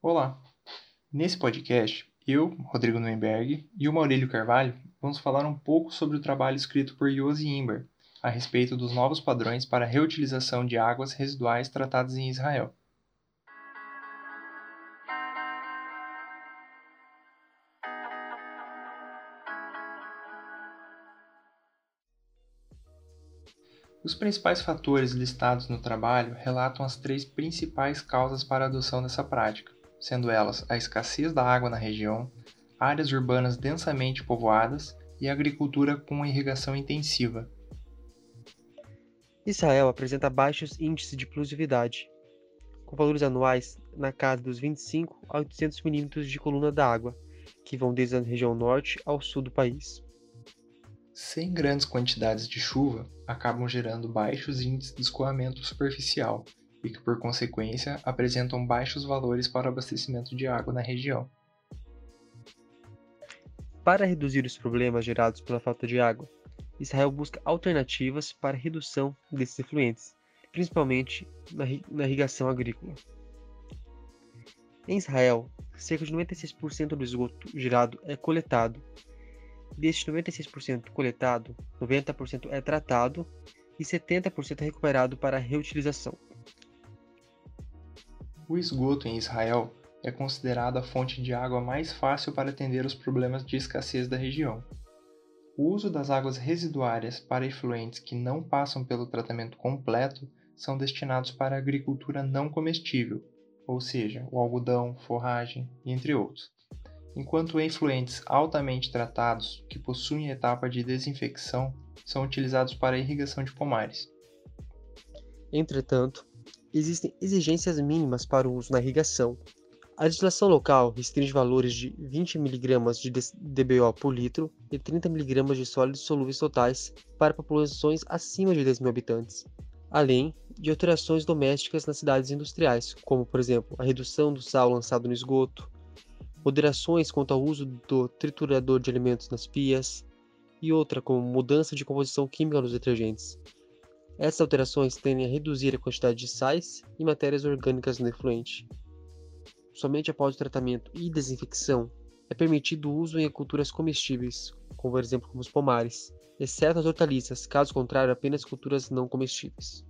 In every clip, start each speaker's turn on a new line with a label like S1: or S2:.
S1: Olá! Nesse podcast, eu, Rodrigo Nuenberg e o Maurílio Carvalho vamos falar um pouco sobre o trabalho escrito por Yossi Imber a respeito dos novos padrões para a reutilização de águas residuais tratadas em Israel. Os principais fatores listados no trabalho relatam as três principais causas para a adoção dessa prática, sendo elas a escassez da água na região, áreas urbanas densamente povoadas e agricultura com irrigação intensiva.
S2: Israel apresenta baixos índices de pluviosidade, com valores anuais na casa dos 25 a 800 milímetros de coluna d'água, que vão desde a região norte ao sul do país.
S1: Sem grandes quantidades de chuva, acabam gerando baixos índices de escoamento superficial e que, por consequência, apresentam baixos valores para o abastecimento de água na região.
S2: Para reduzir os problemas gerados pela falta de água, Israel busca alternativas para a redução desses efluentes, principalmente na irrigação agrícola. Em Israel, cerca de 96% do esgoto gerado é coletado Deste 96% coletado, 90% é tratado e 70% é recuperado para reutilização.
S1: O esgoto em Israel é considerado a fonte de água mais fácil para atender os problemas de escassez da região. O uso das águas residuárias para efluentes que não passam pelo tratamento completo são destinados para a agricultura não comestível, ou seja, o algodão, forragem, entre outros enquanto efluentes altamente tratados, que possuem etapa de desinfecção, são utilizados para irrigação de pomares.
S2: Entretanto, existem exigências mínimas para o uso na irrigação. A legislação local restringe valores de 20 mg de DBO por litro e 30 mg de sólidos solúveis totais para populações acima de 10 mil habitantes, além de alterações domésticas nas cidades industriais, como, por exemplo, a redução do sal lançado no esgoto, moderações quanto ao uso do triturador de alimentos nas pias, e outra como mudança de composição química dos detergentes. Essas alterações tendem a reduzir a quantidade de sais e matérias orgânicas no efluente. Somente após o tratamento e desinfecção é permitido o uso em culturas comestíveis, como por exemplo como os pomares, exceto as hortaliças, caso contrário apenas culturas não comestíveis.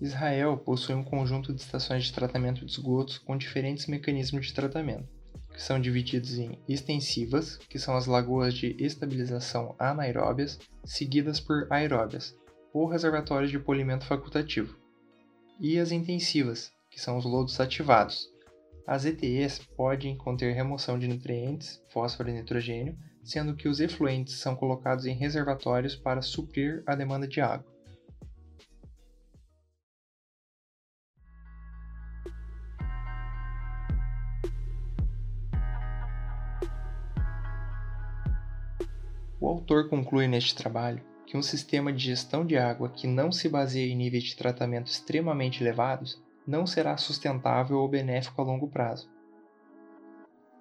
S1: Israel possui um conjunto de estações de tratamento de esgotos com diferentes mecanismos de tratamento, que são divididos em extensivas, que são as lagoas de estabilização anaeróbias, seguidas por aeróbias, ou reservatórios de polimento facultativo, e as intensivas, que são os lodos ativados. As ETEs podem conter remoção de nutrientes, fósforo e nitrogênio, sendo que os efluentes são colocados em reservatórios para suprir a demanda de água. O autor conclui neste trabalho que um sistema de gestão de água que não se baseia em níveis de tratamento extremamente elevados não será sustentável ou benéfico a longo prazo.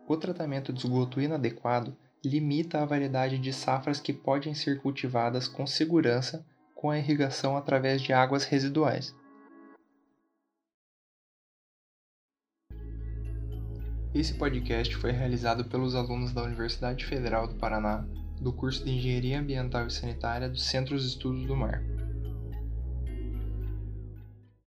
S1: O tratamento de esgoto inadequado limita a variedade de safras que podem ser cultivadas com segurança com a irrigação através de águas residuais. Esse podcast foi realizado pelos alunos da Universidade Federal do Paraná do curso de Engenharia Ambiental e Sanitária do Centro de Estudos do Mar.